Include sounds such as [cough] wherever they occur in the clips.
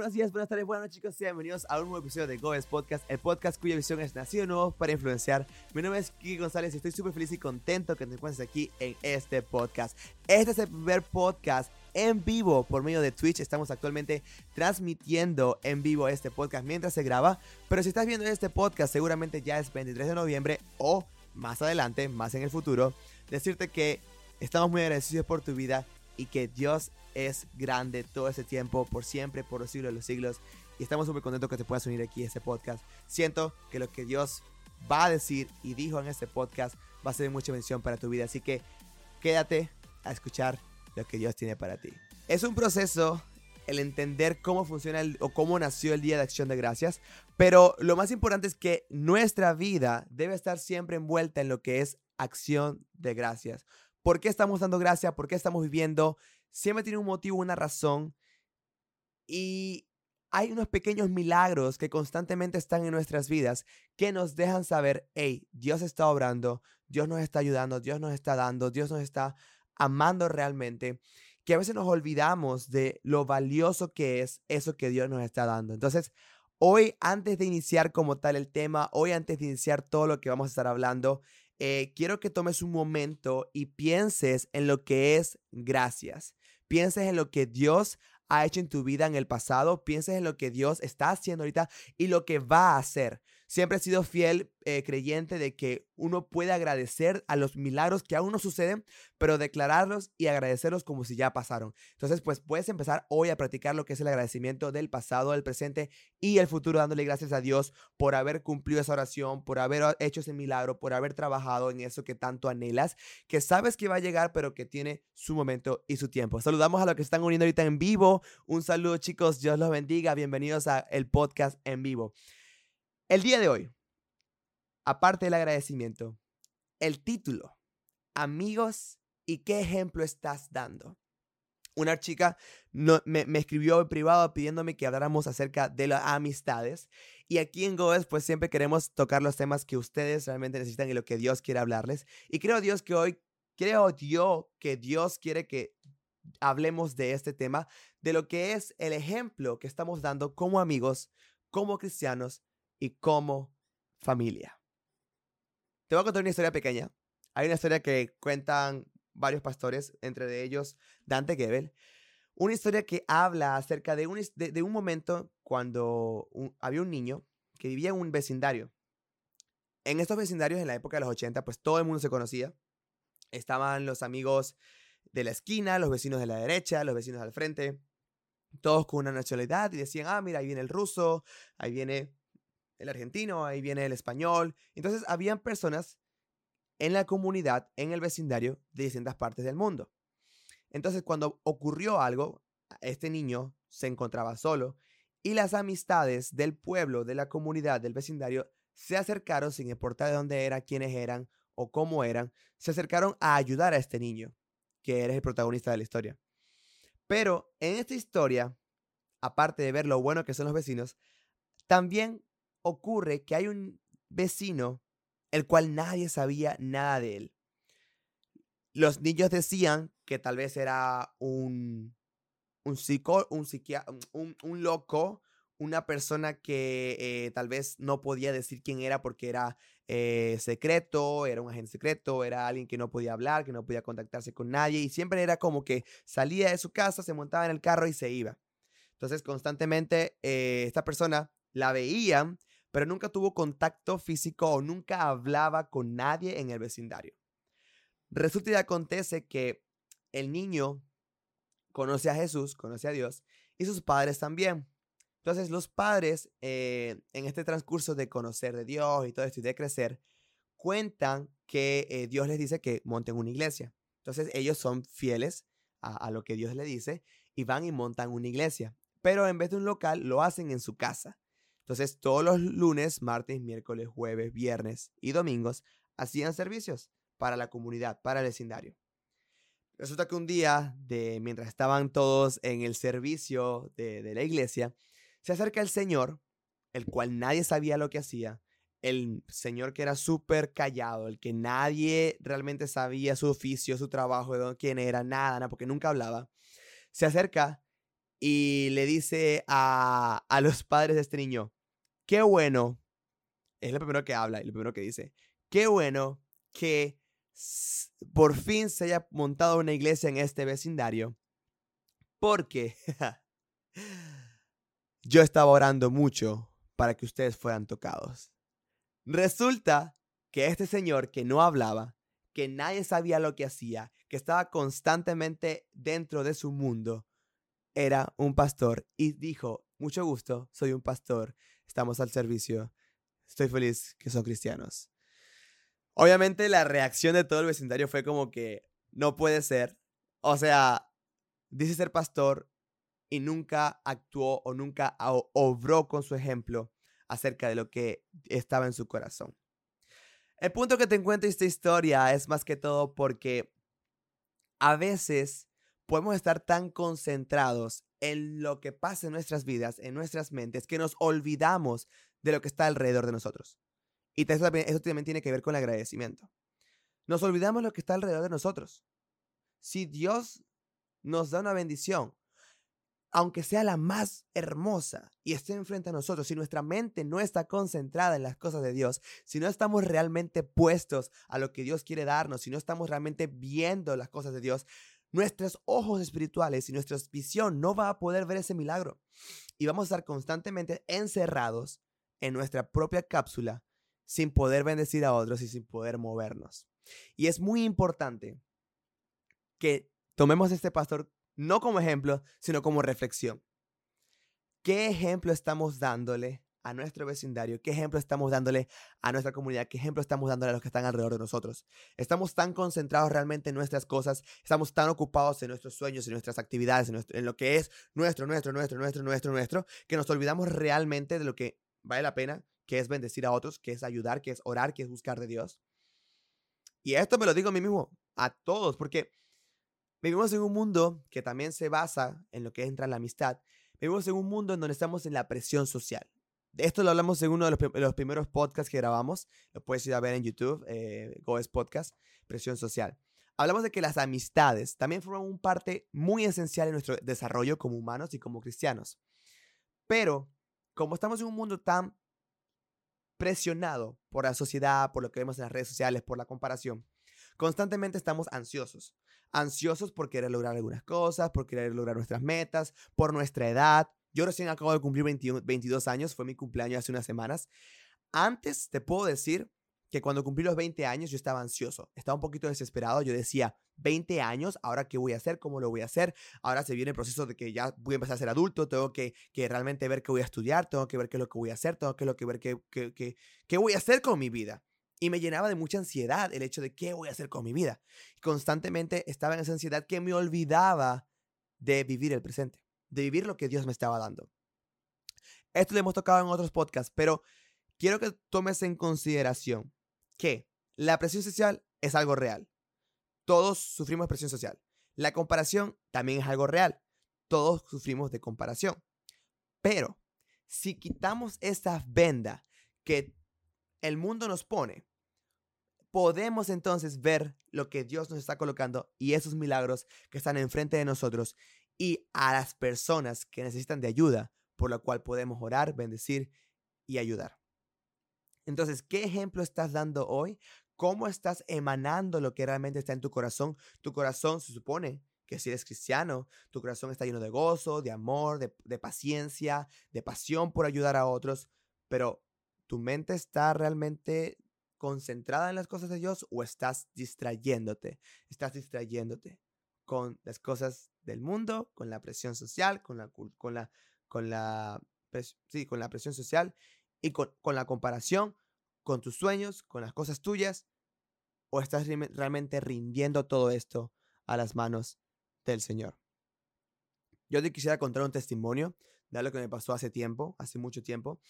Buenos días, buenas tardes, buenas noches chicos, sean bienvenidos a un nuevo episodio de Goes Podcast, el podcast cuya visión es nacido nuevo para influenciar. Mi nombre es Kiki González y estoy súper feliz y contento que te encuentres aquí en este podcast. Este es el primer podcast en vivo por medio de Twitch. Estamos actualmente transmitiendo en vivo este podcast mientras se graba. Pero si estás viendo este podcast, seguramente ya es 23 de noviembre o más adelante, más en el futuro. Decirte que estamos muy agradecidos por tu vida y que Dios es grande todo ese tiempo, por siempre, por los siglos de los siglos. Y estamos súper contentos que te puedas unir aquí a este podcast. Siento que lo que Dios va a decir y dijo en este podcast va a ser mucha bendición para tu vida. Así que quédate a escuchar lo que Dios tiene para ti. Es un proceso el entender cómo funciona o cómo nació el Día de Acción de Gracias, pero lo más importante es que nuestra vida debe estar siempre envuelta en lo que es acción de gracias. ¿Por qué estamos dando gracias? ¿Por qué estamos viviendo? Siempre tiene un motivo, una razón. Y hay unos pequeños milagros que constantemente están en nuestras vidas que nos dejan saber, hey, Dios está obrando, Dios nos está ayudando, Dios nos está dando, Dios nos está amando realmente, que a veces nos olvidamos de lo valioso que es eso que Dios nos está dando. Entonces, hoy, antes de iniciar como tal el tema, hoy antes de iniciar todo lo que vamos a estar hablando, eh, quiero que tomes un momento y pienses en lo que es gracias. Pienses en lo que Dios ha hecho en tu vida en el pasado, pienses en lo que Dios está haciendo ahorita y lo que va a hacer. Siempre he sido fiel eh, creyente de que uno puede agradecer a los milagros que aún no suceden, pero declararlos y agradecerlos como si ya pasaron. Entonces, pues puedes empezar hoy a practicar lo que es el agradecimiento del pasado, del presente y el futuro, dándole gracias a Dios por haber cumplido esa oración, por haber hecho ese milagro, por haber trabajado en eso que tanto anhelas, que sabes que va a llegar, pero que tiene su momento y su tiempo. Saludamos a los que están uniendo ahorita en vivo. Un saludo, chicos. Dios los bendiga. Bienvenidos a el podcast en vivo. El día de hoy, aparte del agradecimiento, el título, amigos y qué ejemplo estás dando. Una chica me, escribió en privado pidiéndome que habláramos acerca de las amistades. Y aquí en Goes, pues siempre queremos tocar los temas que ustedes realmente necesitan y lo que Dios quiere hablarles. Y creo Dios que hoy, creo yo que Dios quiere que hablemos de este tema, de lo que es el ejemplo que estamos dando como amigos, como cristianos y como familia. Te voy a contar una historia pequeña. Hay una historia que cuentan varios pastores, entre ellos Dante Gebel. Una historia que habla acerca de un, de, un momento cuando había un niño que vivía en un vecindario. En estos vecindarios, en la época de los 80, pues todo el mundo se conocía. Estaban los amigos de la esquina, los vecinos de la derecha, los vecinos al frente, todos con una nacionalidad y decían, ah, mira, ahí viene el ruso, ahí viene el argentino, ahí viene el español. Entonces, habían personas en la comunidad, en el vecindario de distintas partes del mundo. Entonces, cuando ocurrió algo, este niño se encontraba solo y las amistades del pueblo, de la comunidad, del vecindario, se acercaron, sin importar de dónde eran, quiénes eran o cómo eran, se acercaron a ayudar a este niño, que eres el protagonista de la historia. Pero en esta historia, aparte de ver lo bueno que son los vecinos, también ocurre que hay un vecino el cual nadie sabía nada de él. Los niños decían que tal vez era un, un, psico, un, un, un loco, una persona que eh, tal vez no podía decir quién era porque era eh, secreto, era un agente secreto, era alguien que no podía hablar, que no podía contactarse con nadie y siempre era como que salía de su casa, se montaba en el carro y se iba. Entonces constantemente eh, esta persona la veían pero nunca tuvo contacto físico o nunca hablaba con nadie en el vecindario. Resulta y acontece que el niño conoce a Jesús, conoce a Dios, y sus padres también. Entonces los padres, eh, en este transcurso de conocer de Dios y todo esto y de crecer, cuentan que eh, Dios les dice que monten una iglesia. Entonces ellos son fieles a, a lo que Dios les dice y van y montan una iglesia. Pero en vez de un local, lo hacen en su casa. Entonces, todos los lunes, martes, miércoles, jueves, viernes y domingos hacían servicios para la comunidad, para el vecindario. Resulta que un día, de, mientras estaban todos en el servicio de, la iglesia, se acerca el Señor, el cual nadie sabía lo que hacía, el Señor que era súper callado, el que nadie realmente sabía su oficio, su trabajo, de quién era, nada, nada, porque nunca hablaba, se acerca y le dice a, a los padres de este niño, qué bueno, es lo primero que habla y lo primero que dice, qué bueno que por fin se haya montado una iglesia en este vecindario, porque [laughs] yo estaba orando mucho para que ustedes fueran tocados. Resulta que este señor que no hablaba, que nadie sabía lo que hacía, que estaba constantemente dentro de su mundo, era un pastor y dijo, mucho gusto, soy un pastor, estamos al servicio, estoy feliz que son cristianos. Obviamente la reacción de todo el vecindario fue como que no puede ser. O sea, dice ser pastor y nunca actuó o nunca obró con su ejemplo acerca de lo que estaba en su corazón. El punto que te encuentro esta historia es más que todo porque a veces podemos estar tan concentrados en lo que pasa en nuestras vidas, en nuestras mentes, que nos olvidamos de lo que está alrededor de nosotros. Y eso también, tiene que ver con el agradecimiento. Nos olvidamos de lo que está alrededor de nosotros. Si Dios nos da una bendición, aunque sea la más hermosa y esté enfrente a nosotros, si nuestra mente no está concentrada en las cosas de Dios, si no estamos realmente puestos a lo que Dios quiere darnos, si no estamos realmente viendo las cosas de Dios, nuestros ojos espirituales y nuestra visión no va a poder ver ese milagro. Y vamos a estar constantemente encerrados en nuestra propia cápsula sin poder bendecir a otros y sin poder movernos. Y es muy importante que tomemos este pastor no como ejemplo, sino como reflexión. ¿Qué ejemplo estamos dándole a nuestro vecindario? ¿Qué ejemplo estamos dándole a nuestra comunidad? ¿Qué ejemplo estamos dándole a los que están alrededor de nosotros? ¿Estamos tan concentrados realmente en nuestras cosas? ¿Estamos tan ocupados en nuestros sueños, en nuestras actividades, en, lo que es nuestro, nuestro, nuestro, nuestro, nuestro, nuestro, que nos olvidamos realmente de lo que vale la pena, que es bendecir a otros, que es ayudar, que es orar, que es buscar de Dios? Y esto me lo digo a mí mismo, a todos, porque Vivimos en un mundo que también se basa en lo que entra en la amistad. Vivimos en un mundo en donde estamos en la presión social. Esto lo hablamos en uno de los, primeros podcasts que grabamos. Lo puedes ir a ver en YouTube, eh, Goes Podcast, Presión Social. Hablamos de que las amistades también forman un parte muy esencial en nuestro desarrollo como humanos y como cristianos. Pero, como estamos en un mundo tan presionado por la sociedad, por lo que vemos en las redes sociales, por la comparación, constantemente estamos ansiosos ansiosos por querer lograr algunas cosas, por querer lograr nuestras metas, por nuestra edad. Yo recién acabo de cumplir 22 años, fue mi cumpleaños hace unas semanas. Antes te puedo decir que cuando cumplí los 20 años yo estaba ansioso, estaba un poquito desesperado, yo decía, 20 años, ahora qué voy a hacer, cómo lo voy a hacer, ahora se viene el proceso de que ya voy a empezar a ser adulto, tengo que, que realmente ver qué voy a estudiar, tengo que ver qué es lo que voy a hacer, tengo que, lo que ver qué, qué, qué voy a hacer con mi vida. Y me llenaba de mucha ansiedad el hecho de qué voy a hacer con mi vida. Constantemente estaba en esa ansiedad que me olvidaba de vivir el presente, de vivir lo que Dios me estaba dando. Esto lo hemos tocado en otros podcasts, pero quiero que tomes en consideración que la presión social es algo real. Todos sufrimos presión social. La comparación también es algo real. Todos sufrimos de comparación. Pero si quitamos esta venda que el mundo nos pone, podemos entonces ver lo que Dios nos está colocando y esos milagros que están enfrente de nosotros y a las personas que necesitan de ayuda, por lo cual podemos orar, bendecir y ayudar. Entonces, ¿qué ejemplo estás dando hoy? ¿Cómo estás emanando lo que realmente está en tu corazón? Tu corazón se supone que si eres cristiano, tu corazón está lleno de gozo, de amor, de paciencia, de pasión por ayudar a otros, pero tu mente está realmente concentrada en las cosas de Dios o estás distrayéndote? Estás distrayéndote con las cosas del mundo, con la presión social, con la, con la, con la, sí, con la presión social y con, con la comparación con tus sueños, con las cosas tuyas, o estás realmente rindiendo todo esto a las manos del Señor. Yo te quisiera contar un testimonio de algo que me pasó hace tiempo, hace mucho tiempo.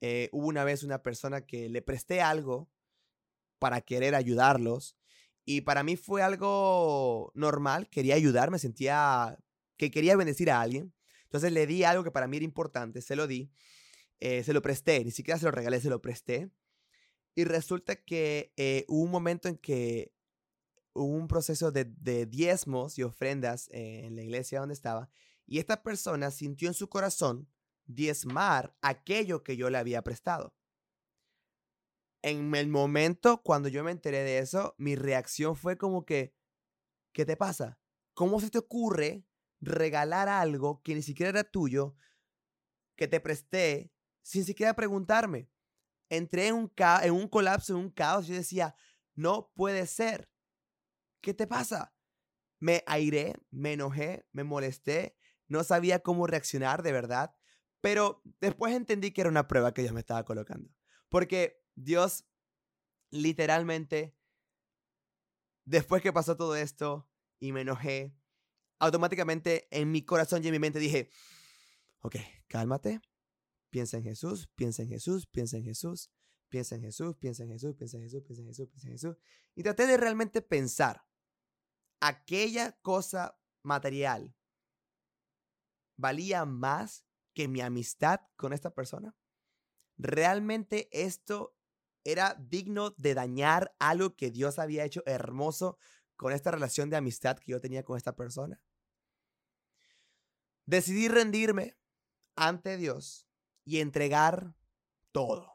Eh, hubo una vez una persona que le presté algo para querer ayudarlos. Y para mí fue algo normal, quería ayudar, me sentía que quería bendecir a alguien. Entonces le di algo que para mí era importante, se lo di, eh, se lo presté, ni siquiera se lo regalé, se lo presté. Y resulta que eh, hubo un momento en que hubo un proceso de, de diezmos y ofrendas en la iglesia donde estaba. Y esta persona sintió en su corazón diezmar aquello que yo le había prestado. En el momento cuando yo me enteré de eso, mi reacción fue como que, ¿qué te pasa? ¿Cómo se te ocurre regalar algo que ni siquiera era tuyo, que te presté, sin siquiera preguntarme? Entré en un, en un colapso, en un caos. Yo decía, no puede ser. ¿Qué te pasa? Me airé, me enojé, me molesté, no sabía cómo reaccionar de verdad, pero después entendí que era una prueba que Dios me estaba colocando. Porque Dios literalmente, después que pasó todo esto y me enojé, automáticamente en mi corazón y en mi mente dije, ok, cálmate, piensa en Jesús, piensa en Jesús, piensa en Jesús, piensa en Jesús, piensa en Jesús, piensa en Jesús, piensa en Jesús, piensa en Jesús. Y traté de realmente pensar aquella cosa material valía más que mi amistad con esta persona? ¿Realmente esto era digno de dañar algo que Dios había hecho hermoso con esta relación de amistad que yo tenía con esta persona? Decidí rendirme ante Dios y entregar todo.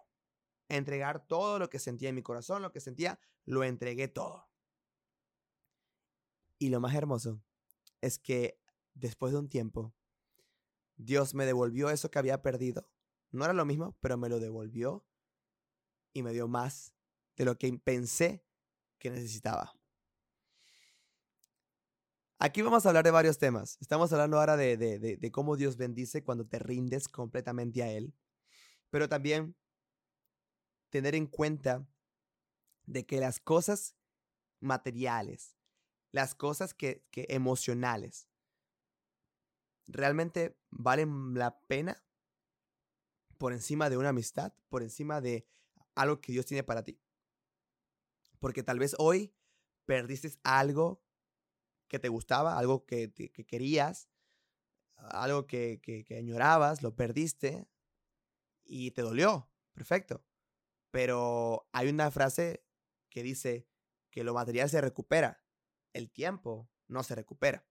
Entregar todo lo que sentía en mi corazón, lo que sentía, lo entregué todo. Y lo más hermoso es que después de un tiempo, Dios me devolvió eso que había perdido. No era lo mismo, pero me lo devolvió y me dio más de lo que pensé que necesitaba. Aquí vamos a hablar de varios temas. Estamos hablando ahora de, de, cómo Dios bendice cuando te rindes completamente a Él, pero también tener en cuenta de que las cosas materiales, las cosas que, emocionales realmente valen la pena por encima de una amistad, por encima de algo que Dios tiene para ti. Porque tal vez hoy perdiste algo que te gustaba, algo que, querías, algo que, que añorabas, lo perdiste y te dolió. Perfecto. Pero hay una frase que dice que lo material se recupera el tiempo no se recupera.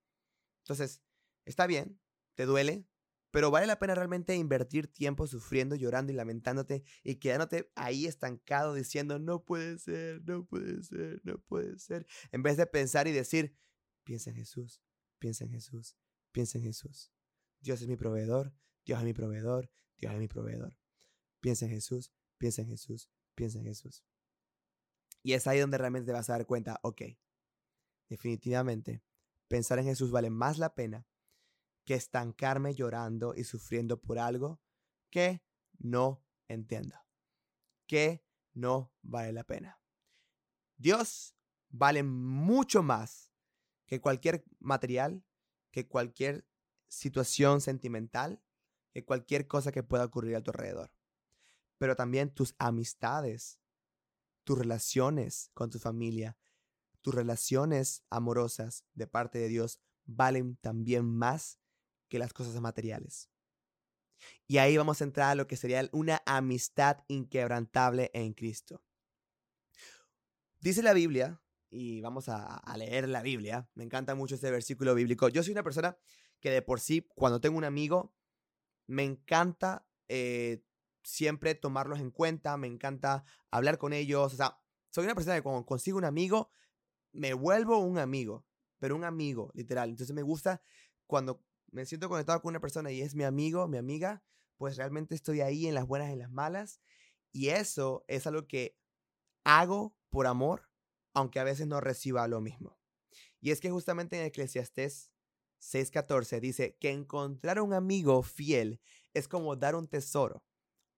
Entonces, está bien, te duele, pero vale la pena realmente invertir tiempo sufriendo, llorando y lamentándote y quedándote ahí estancado diciendo, no puede ser, no puede ser, no puede ser, en vez de pensar y decir, piensa en Jesús, piensa en Jesús, piensa en Jesús. Dios es mi proveedor, Dios es mi proveedor, Dios es mi proveedor. Piensa en Jesús, piensa en Jesús, piensa en Jesús. Y es ahí donde realmente te vas a dar cuenta, ok, Definitivamente, pensar en Jesús vale más la pena que estancarme llorando y sufriendo por algo que no entiendo, que no vale la pena. Dios vale mucho más que cualquier material, que cualquier situación sentimental, que cualquier cosa que pueda ocurrir a tu alrededor. Pero también tus amistades, tus relaciones con tu familia, tus relaciones amorosas de parte de Dios valen también más que las cosas materiales. Y ahí vamos a entrar a lo que sería una amistad inquebrantable en Cristo. Dice la Biblia, y vamos a, leer la Biblia, me encanta mucho este versículo bíblico. Yo soy una persona que de por sí, cuando tengo un amigo, me encanta eh, siempre tomarlos en cuenta, me encanta hablar con ellos. O sea, soy una persona que cuando consigo un amigo, me vuelvo un amigo, pero un amigo, literal. Entonces me gusta cuando me siento conectado con una persona y es mi amigo, mi amiga, pues realmente estoy ahí en las buenas en las malas. Y eso es algo que hago por amor, aunque a veces no reciba lo mismo. Y es que justamente en Eclesiastés 6:14 dice que encontrar un amigo fiel es como dar un tesoro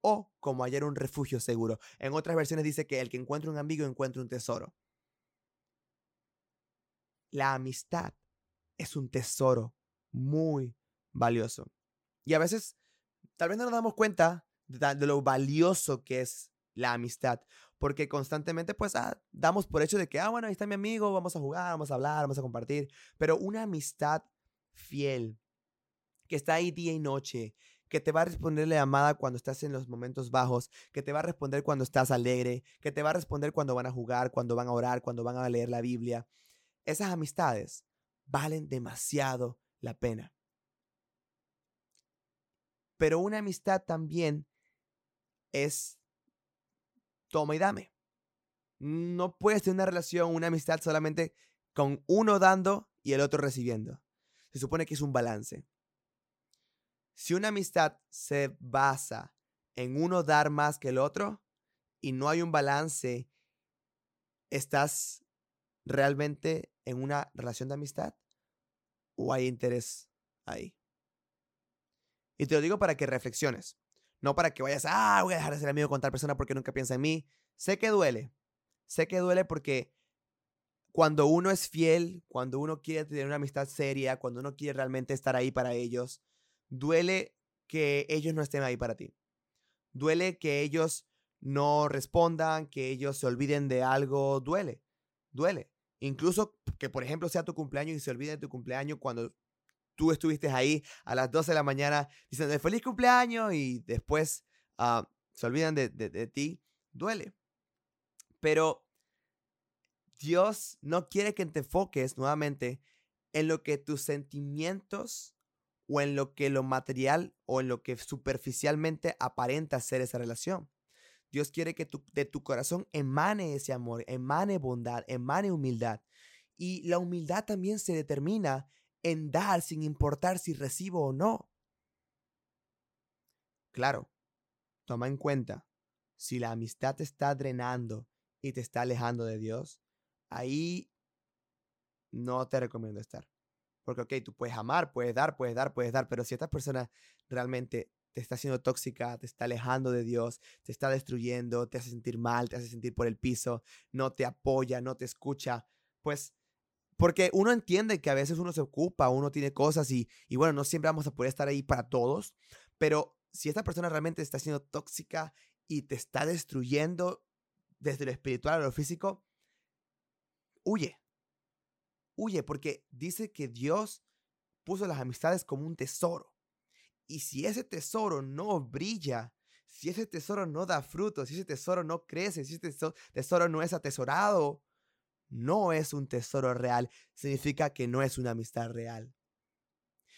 o como hallar un refugio seguro. En otras versiones dice que el que encuentra un amigo encuentra un tesoro. La amistad es un tesoro muy valioso. Y a veces, tal vez no nos damos cuenta de, lo valioso que es la amistad, porque constantemente pues ah, damos por hecho de que, ah, bueno, ahí está mi amigo, vamos a jugar, vamos a hablar, vamos a compartir, pero una amistad fiel, que está ahí día y noche, que te va a responder la llamada cuando estás en los momentos bajos, que te va a responder cuando estás alegre, que te va a responder cuando van a jugar, cuando van a orar, cuando van a leer la Biblia, esas amistades valen demasiado la pena. Pero una amistad también es toma y dame. No puedes tener una relación, una amistad solamente con uno dando y el otro recibiendo. Se supone que es un balance. Si una amistad se basa en uno dar más que el otro y no hay un balance, ¿estás realmente en una relación de amistad o hay interés ahí? Y te lo digo para que reflexiones, no para que vayas, ah, voy a dejar de ser amigo con tal persona porque nunca piensa en mí. Sé que duele, sé que duele porque cuando uno es fiel, cuando uno quiere tener una amistad seria, cuando uno quiere realmente estar ahí para ellos, duele que ellos no estén ahí para ti. Duele que ellos no respondan, que ellos se olviden de algo, duele, duele. Incluso que, por ejemplo, sea tu cumpleaños y se olviden de tu cumpleaños cuando tú estuviste ahí a las 12 de la mañana diciendo feliz cumpleaños y después ah, se olvidan de, de ti, duele. Pero Dios no quiere que te enfoques nuevamente en lo que tus sentimientos o en lo que lo material o en lo que superficialmente aparenta ser esa relación. Dios quiere que de tu corazón emane ese amor, emane bondad, emane humildad. Y la humildad también se determina en dar sin importar si recibo o no. Claro, toma en cuenta, si la amistad te está drenando y te está alejando de Dios, ahí no te recomiendo estar. Porque, ok, tú puedes amar, puedes dar, puedes dar, puedes dar, pero si esta persona realmente te está haciendo tóxica, te está alejando de Dios, te está destruyendo, te hace sentir mal, te hace sentir por el piso, no te apoya, no te escucha, pues porque uno entiende que a veces uno se ocupa, uno tiene cosas y, y bueno, no siempre vamos a poder estar ahí para todos, pero si esta persona realmente está siendo tóxica y te está destruyendo desde lo espiritual a lo físico, huye, huye porque dice que Dios puso las amistades como un tesoro. Y si ese tesoro no brilla, si ese tesoro no da frutos, si ese tesoro no crece, si ese tesoro no es atesorado, no es un tesoro real, significa que no es una amistad real.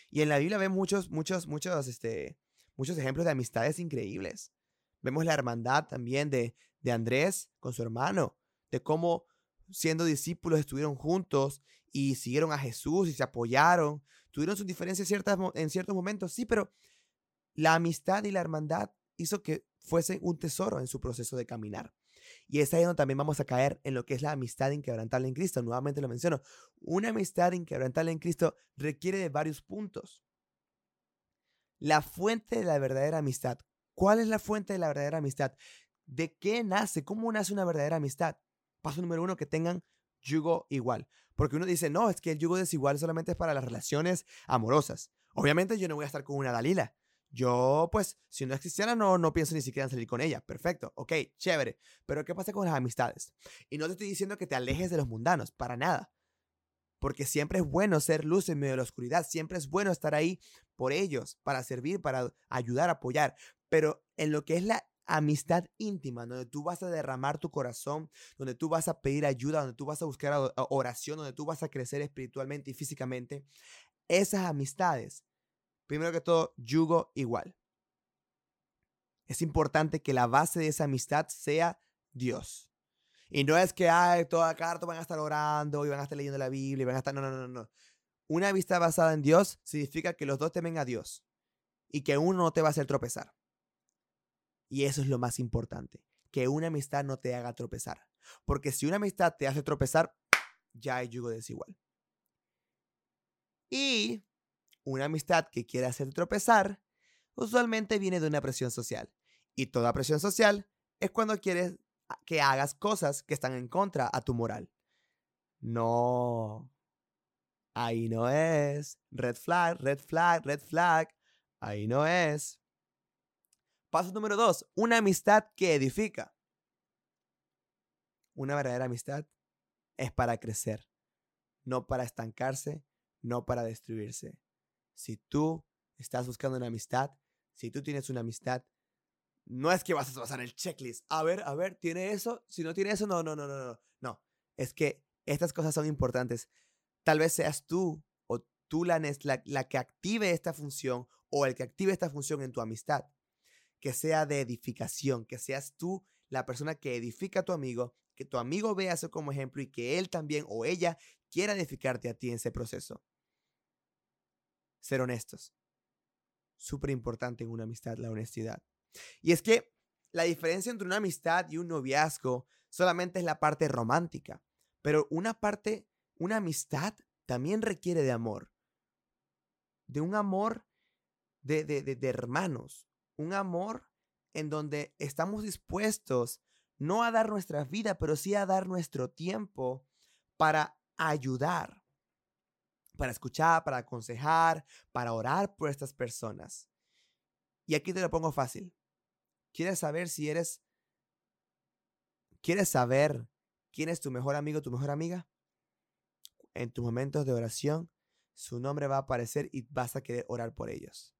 Y en la Biblia vemos muchos, muchos, muchos, este, muchos ejemplos de amistades increíbles. Vemos la hermandad también de, de Andrés con su hermano, de cómo siendo discípulos estuvieron juntos y siguieron a Jesús y se apoyaron. Tuvieron sus diferencias en ciertos momentos, sí, pero la amistad y la hermandad hizo que fuesen un tesoro en su proceso de caminar. Y es ahí donde también vamos a caer en lo que es la amistad inquebrantable en Cristo. Nuevamente lo menciono. Una amistad inquebrantable en Cristo requiere de varios puntos. La fuente de la verdadera amistad. ¿Cuál es la fuente de la verdadera amistad? ¿De qué nace? ¿Cómo nace una verdadera amistad? Paso número uno, que tengan yugo igual. Porque uno dice, no, es que el yugo desigual solamente es para las relaciones amorosas. Obviamente yo no voy a estar con una Dalila. Yo, pues, si no es cristiana, no, no pienso ni siquiera en salir con ella. Perfecto, ok, chévere. Pero ¿qué pasa con las amistades? Y no te estoy diciendo que te alejes de los mundanos, para nada. Porque siempre es bueno ser luz en medio de la oscuridad. Siempre es bueno estar ahí por ellos, para servir, para ayudar, apoyar. Pero en lo que es la amistad íntima, donde tú vas a derramar tu corazón, donde tú vas a pedir ayuda, donde tú vas a buscar oración, donde tú vas a crecer espiritualmente y físicamente, esas amistades, primero que todo, yugo igual. Es importante que la base de esa amistad sea Dios. Y no es que ay, toda carta van a estar orando y van a estar leyendo la Biblia y van a estar. No, no, no, no. Una amistad basada en Dios significa que los dos temen a Dios y que uno no te va a hacer tropezar. Y eso es lo más importante, que una amistad no te haga tropezar. Porque si una amistad te hace tropezar, ya hay yugo desigual. Y una amistad que quiere hacer tropezar, usualmente viene de una presión social. Y toda presión social es cuando quieres que hagas cosas que están en contra a tu moral. No. Ahí no es. Red flag, red flag, red flag. Ahí no es. Paso número dos, una amistad que edifica. Una verdadera amistad es para crecer, no para estancarse, no para destruirse. Si tú estás buscando una amistad, si tú tienes una amistad, no es que vas a pasar el checklist. A ver, a ver, ¿tiene eso? Si no tiene eso, no, no, no, no, no. No, es que estas cosas son importantes. Tal vez seas tú o tú la, la, la que active esta función o el que active esta función en tu amistad, que sea de edificación, que seas tú la persona que edifica a tu amigo, que tu amigo vea eso como ejemplo y que él también o ella quiera edificarte a ti en ese proceso. Ser honestos. Súper importante en una amistad la honestidad. Y es que la diferencia entre una amistad y un noviazgo solamente es la parte romántica, pero una parte, una amistad también requiere de amor. De un amor de, de, de, hermanos, un amor en donde estamos dispuestos no a dar nuestra vida, pero sí a dar nuestro tiempo para ayudar, para escuchar, para aconsejar, para orar por estas personas. Y aquí te lo pongo fácil. ¿Quieres saber si eres... ¿Quieres saber quién es tu mejor amigo, tu mejor amiga? En tus momentos de oración, su nombre va a aparecer y vas a querer orar por ellos.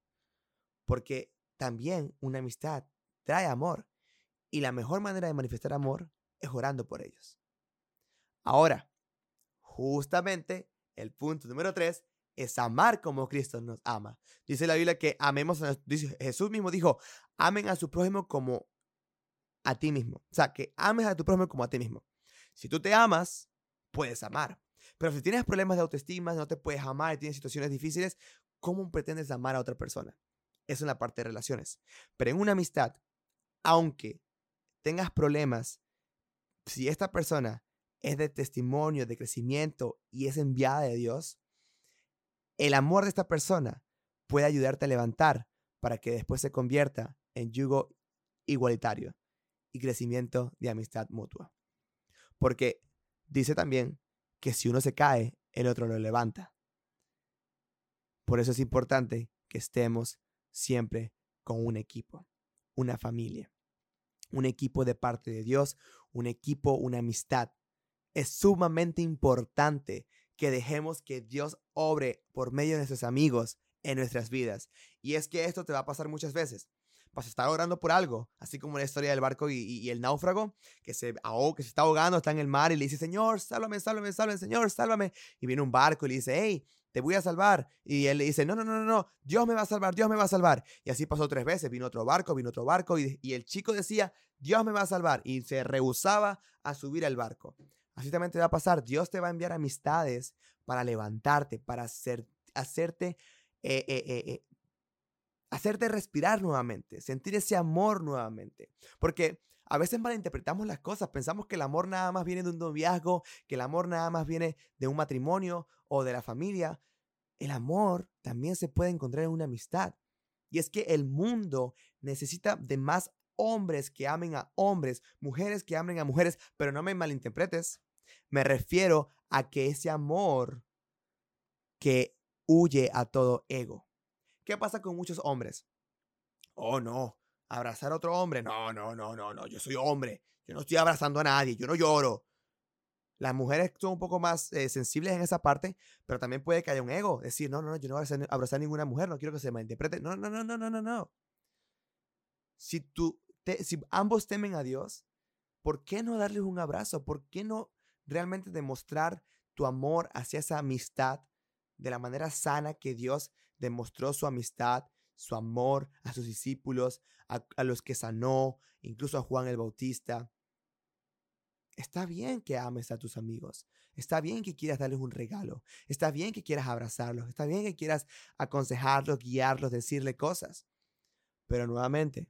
Porque también una amistad trae amor. Y la mejor manera de manifestar amor es orando por ellos. Ahora, justamente el punto número tres es amar como Cristo nos ama. Dice la Biblia que amemos a Jesús mismo dijo, amen a su prójimo como a ti mismo. O sea, que ames a tu prójimo como a ti mismo. Si tú te amas, puedes amar. Pero si tienes problemas de autoestima, no te puedes amar y tienes situaciones difíciles, ¿cómo pretendes amar a otra persona? Es la parte de relaciones. Pero en una amistad, aunque tengas problemas, si esta persona es de testimonio, de crecimiento y es enviada de Dios, el amor de esta persona puede ayudarte a levantar para que después se convierta en yugo igualitario y crecimiento de amistad mutua. Porque dice también que si uno se cae, el otro lo levanta. Por eso es importante que estemos siempre con un equipo, una familia, un equipo de parte de Dios, un equipo, una amistad. Es sumamente importante que dejemos que Dios obre por medio de nuestros amigos en nuestras vidas. Y es que esto te va a pasar muchas veces. Vas a estar orando por algo, así como la historia del barco y, el náufrago, que se que se está ahogando, está en el mar y le dice, Señor, sálvame, sálvame, sálvame, Señor, sálvame. Y viene un barco y le dice, hey, te voy a salvar. Y él le dice, no, no, no, no, no, Dios me va a salvar, Dios me va a salvar. Y así pasó tres veces, vino otro barco, vino otro barco y, el chico decía, Dios me va a salvar. Y se rehusaba a subir al barco. Así también te va a pasar. Dios te va a enviar amistades para levantarte, para hacer, hacerte, eh, eh, eh, hacerte respirar nuevamente, sentir ese amor nuevamente. Porque a veces malinterpretamos las cosas, pensamos que el amor nada más viene de un noviazgo, que el amor nada más viene de un matrimonio o de la familia. El amor también se puede encontrar en una amistad. Y es que el mundo necesita de más hombres que amen a hombres, mujeres que amen a mujeres, pero no me malinterpretes. Me refiero a que ese amor que huye a todo ego. ¿Qué pasa con muchos hombres? Oh, no, abrazar a otro hombre. No, no, no, no, no, yo soy hombre. Yo no estoy abrazando a nadie, yo no lloro. Las mujeres son un poco más eh, sensibles en esa parte, pero también puede que haya un ego. Decir, no, no, no, yo no voy a abrazar a ninguna mujer, no quiero que se malinterprete. No, no, no, no, no, no, no. Si, tú, si ambos temen a Dios, ¿por qué no darles un abrazo? ¿Por qué no realmente demostrar tu amor hacia esa amistad de la manera sana que Dios demostró su amistad, su amor a sus discípulos, a, los que sanó, incluso a Juan el Bautista. Está bien que ames a tus amigos. Está bien que quieras darles un regalo. Está bien que quieras abrazarlos. Está bien que quieras aconsejarlos, guiarlos, decirle cosas. Pero nuevamente,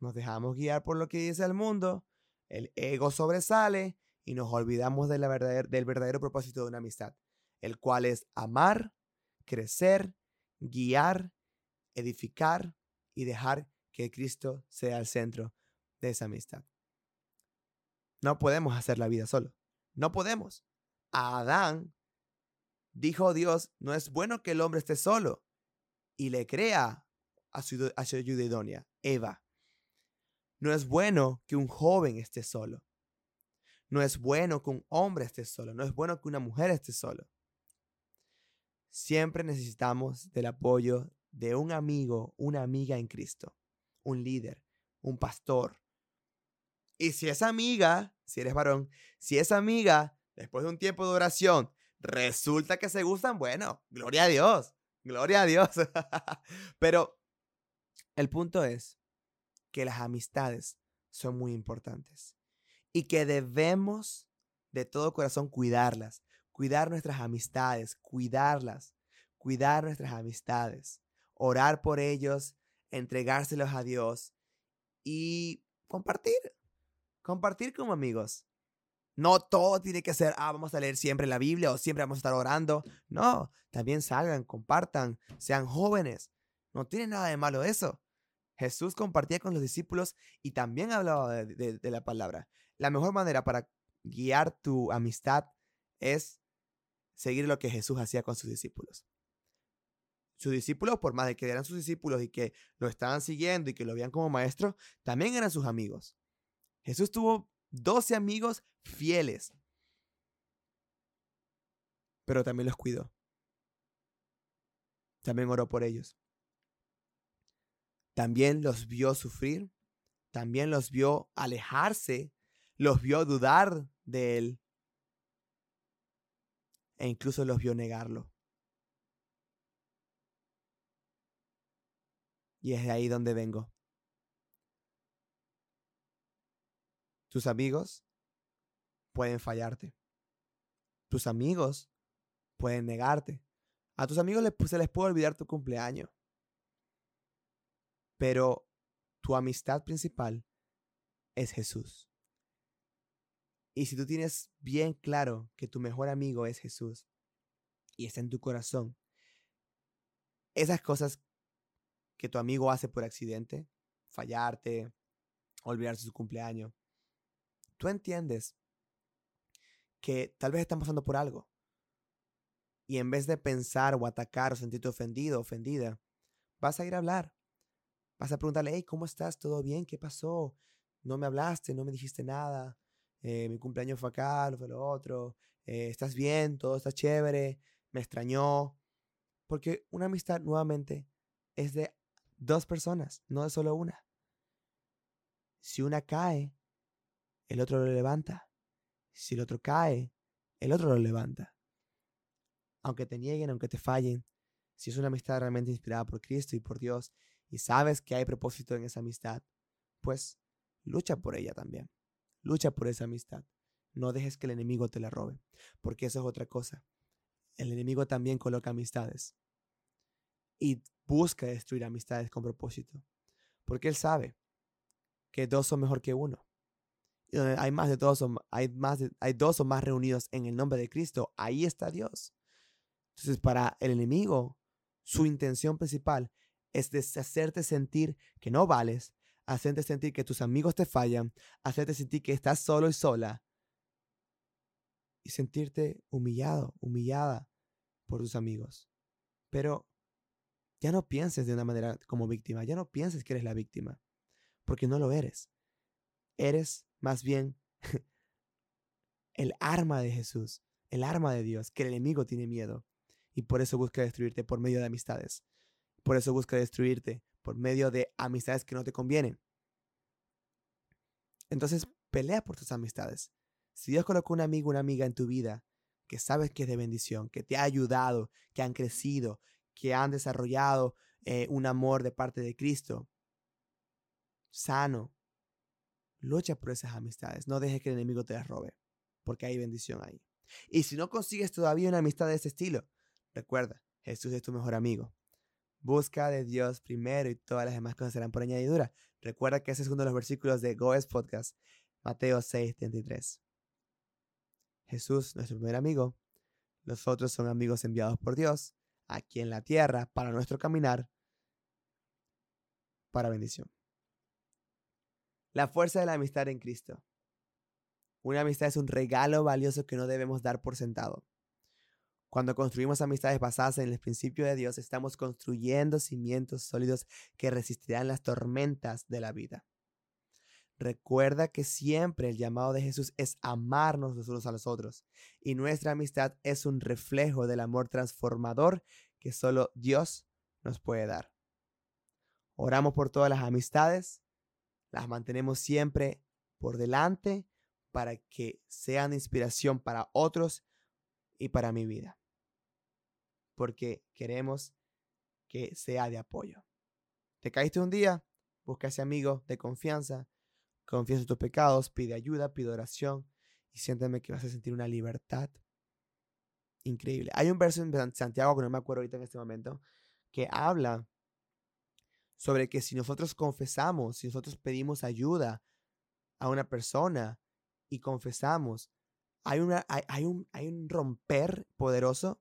nos dejamos guiar por lo que dice el mundo. El ego sobresale y nos olvidamos del verdadero propósito de una amistad, el cual es amar, crecer, guiar, edificar y dejar que Cristo sea el centro de esa amistad. No podemos hacer la vida solo. No podemos. A Adán dijo Dios, no es bueno que el hombre esté solo. Y le crea a su, a ayuda idónea, Eva. No es bueno que un joven esté solo. No es bueno que un hombre esté solo. No es bueno que una mujer esté solo. Siempre necesitamos del apoyo de un amigo, una amiga en Cristo, un líder, un pastor. Y si esa amiga, si eres varón, si esa amiga, después de un tiempo de oración, resulta que se gustan, bueno, gloria a Dios. Gloria a Dios. [laughs] Pero el punto es que las amistades son muy importantes y que debemos de todo corazón cuidarlas, cuidar nuestras amistades, cuidarlas, cuidar nuestras amistades, orar por ellos, entregárselos a Dios y compartir, compartir como amigos. No todo tiene que ser, ah, vamos a leer siempre la Biblia o siempre vamos a estar orando. No, también salgan, compartan, sean jóvenes. No tiene nada de malo eso. Jesús compartía con los discípulos y también hablaba de, la palabra. La mejor manera para guiar tu amistad es seguir lo que Jesús hacía con sus discípulos. Sus discípulos, por más de que eran sus discípulos y que lo estaban siguiendo y que lo veían como maestro, también eran sus amigos. Jesús tuvo 12 amigos fieles, pero también los cuidó. También oró por ellos. También los vio sufrir, también los vio alejarse, los vio dudar de él e incluso los vio negarlo. Y es de ahí donde vengo. Tus amigos pueden fallarte. Tus amigos pueden negarte. A tus amigos se les puede olvidar tu cumpleaños. Pero tu amistad principal es Jesús. Y si tú tienes bien claro que tu mejor amigo es Jesús y está en tu corazón, esas cosas que tu amigo hace por accidente, fallarte, olvidarse su cumpleaños, tú entiendes que tal vez están pasando por algo. Y en vez de pensar o atacar o sentirte ofendido, ofendida, vas a ir a hablar. Vas a preguntarle, hey, ¿cómo estás? ¿Todo bien? ¿Qué pasó? No me hablaste, no me dijiste nada. Eh, mi cumpleaños fue acá, fue lo otro, eh, estás bien, todo está chévere, me extrañó. Porque una amistad nuevamente es de dos personas, no de solo una. Si una cae, el otro lo levanta. Si el otro cae, el otro lo levanta. Aunque te nieguen, aunque te fallen, si es una amistad realmente inspirada por Cristo y por Dios y sabes que hay propósito en esa amistad, pues lucha por ella también. Lucha por esa amistad. No dejes que el enemigo te la robe, porque eso es otra cosa. El enemigo también coloca amistades y busca destruir amistades con propósito, porque él sabe que dos son mejor que uno. Donde hay más de dos, hay más hay dos o más reunidos en el nombre de Cristo, ahí está Dios. Entonces, para el enemigo, su intención principal es hacerte sentir que no vales, hacerte sentir que tus amigos te fallan, hacerte sentir que estás solo y sola y sentirte humillado, humillada por tus amigos. Pero ya no pienses de una manera como víctima, ya no pienses que eres la víctima, porque no lo eres. Eres más bien [laughs] el arma de Jesús, el arma de Dios, que el enemigo tiene miedo y por eso busca destruirte por medio de amistades. Por eso busca destruirte por medio de amistades que no te convienen. Entonces, pelea por tus amistades. Si Dios colocó un amigo, una amiga en tu vida que sabes que es de bendición, que te ha ayudado, que han crecido, que han desarrollado eh, un amor de parte de Cristo, sano, lucha por esas amistades. No dejes que el enemigo te las robe, porque hay bendición ahí. Y si no consigues todavía una amistad de ese estilo, recuerda, Jesús es tu mejor amigo. Busca de Dios primero y todas las demás cosas serán por añadidura. Recuerda que ese es uno de los versículos de Goes Podcast, Mateo 6, 33. Jesús, nuestro primer amigo. Los otros son amigos enviados por Dios aquí en la tierra para nuestro caminar para bendición. La fuerza de la amistad en Cristo. Una amistad es un regalo valioso que no debemos dar por sentado. Cuando construimos amistades basadas en el principio de Dios, estamos construyendo cimientos sólidos que resistirán las tormentas de la vida. Recuerda que siempre el llamado de Jesús es amarnos los unos a los otros, y nuestra amistad es un reflejo del amor transformador que solo Dios nos puede dar. Oramos por todas las amistades, las mantenemos siempre por delante para que sean inspiración para otros y para mi vida porque queremos que sea de apoyo. ¿Te caíste un día? Busca ese amigo de confianza, confiesa tus pecados, pide ayuda, pide oración y siénteme que vas a sentir una libertad increíble. Hay un verso en Santiago que no me acuerdo ahorita en este momento que habla sobre que si nosotros confesamos, si nosotros pedimos ayuda a una persona y confesamos, hay, una, hay, un, hay un romper poderoso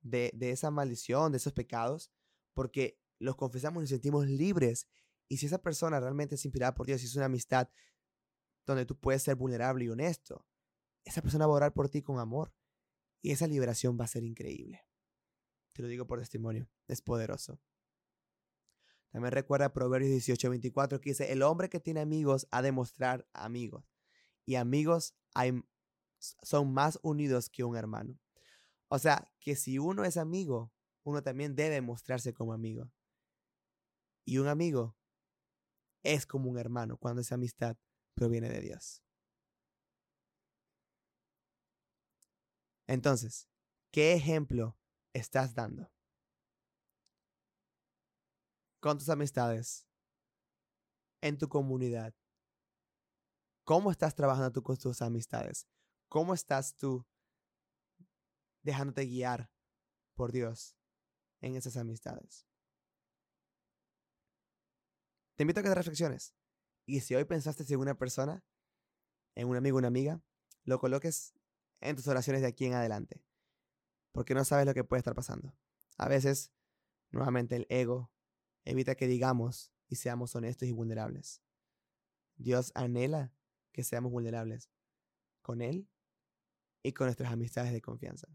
de, de esa maldición, de esos pecados, porque los confesamos y nos sentimos libres. Y si esa persona realmente es inspirada por Dios, si es una amistad donde tú puedes ser vulnerable y honesto, esa persona va a orar por ti con amor. Y esa liberación va a ser increíble. Te lo digo por testimonio, es poderoso. También recuerda Proverbios 18, 24 que dice, el hombre que tiene amigos ha de mostrar amigos. Y amigos son más unidos que un hermano. O sea, que si uno es amigo, uno también debe mostrarse como amigo. Y un amigo es como un hermano cuando esa amistad proviene de Dios. Entonces, ¿qué ejemplo estás dando? Con tus amistades, en tu comunidad. ¿Cómo estás trabajando tú con tus amistades? ¿Cómo estás tú dejándote guiar por Dios en esas amistades? Te invito a que te reflexiones. Y si hoy pensaste en una persona, en un amigo, una amiga, lo coloques en tus oraciones de aquí en adelante. Porque no sabes lo que puede estar pasando. A veces, nuevamente, el ego evita que digamos y seamos honestos y vulnerables. Dios anhela que seamos vulnerables con Él y con nuestras amistades de confianza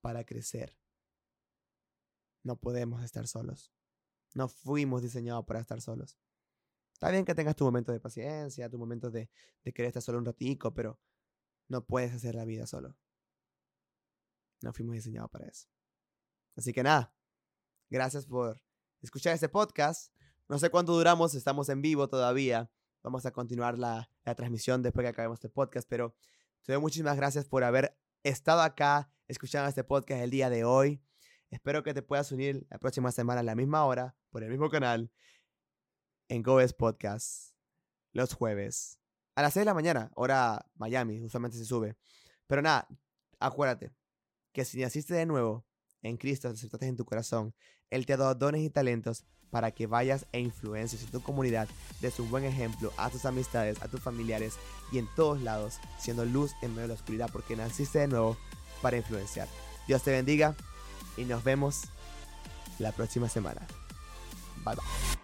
para crecer. No podemos estar solos. No fuimos diseñados para estar solos. Está bien que tengas tu momento de paciencia, tu momento de, de querer estar solo un ratico, pero no puedes hacer la vida solo. No fuimos diseñados para eso. Así que nada, gracias por escuchar este podcast. No sé cuánto duramos, estamos en vivo todavía. Vamos a continuar la, transmisión después que acabemos este podcast, pero te doy muchísimas gracias por haber estado acá escuchando este podcast el día de hoy. Espero que te puedas unir la próxima semana a la misma hora, por el mismo canal, en Goes Podcast, los jueves a las 6 de la mañana, hora Miami, usualmente se sube. Pero nada, acuérdate que si naciste de nuevo en Cristo, te aceptaste en tu corazón, Él te ha dado dones y talentos para que vayas e influencies en tu comunidad, des un buen ejemplo a tus amistades, a tus familiares y en todos lados, siendo luz en medio de la oscuridad, porque naciste de nuevo para influenciar. Dios te bendiga y nos vemos la próxima semana. Bye bye.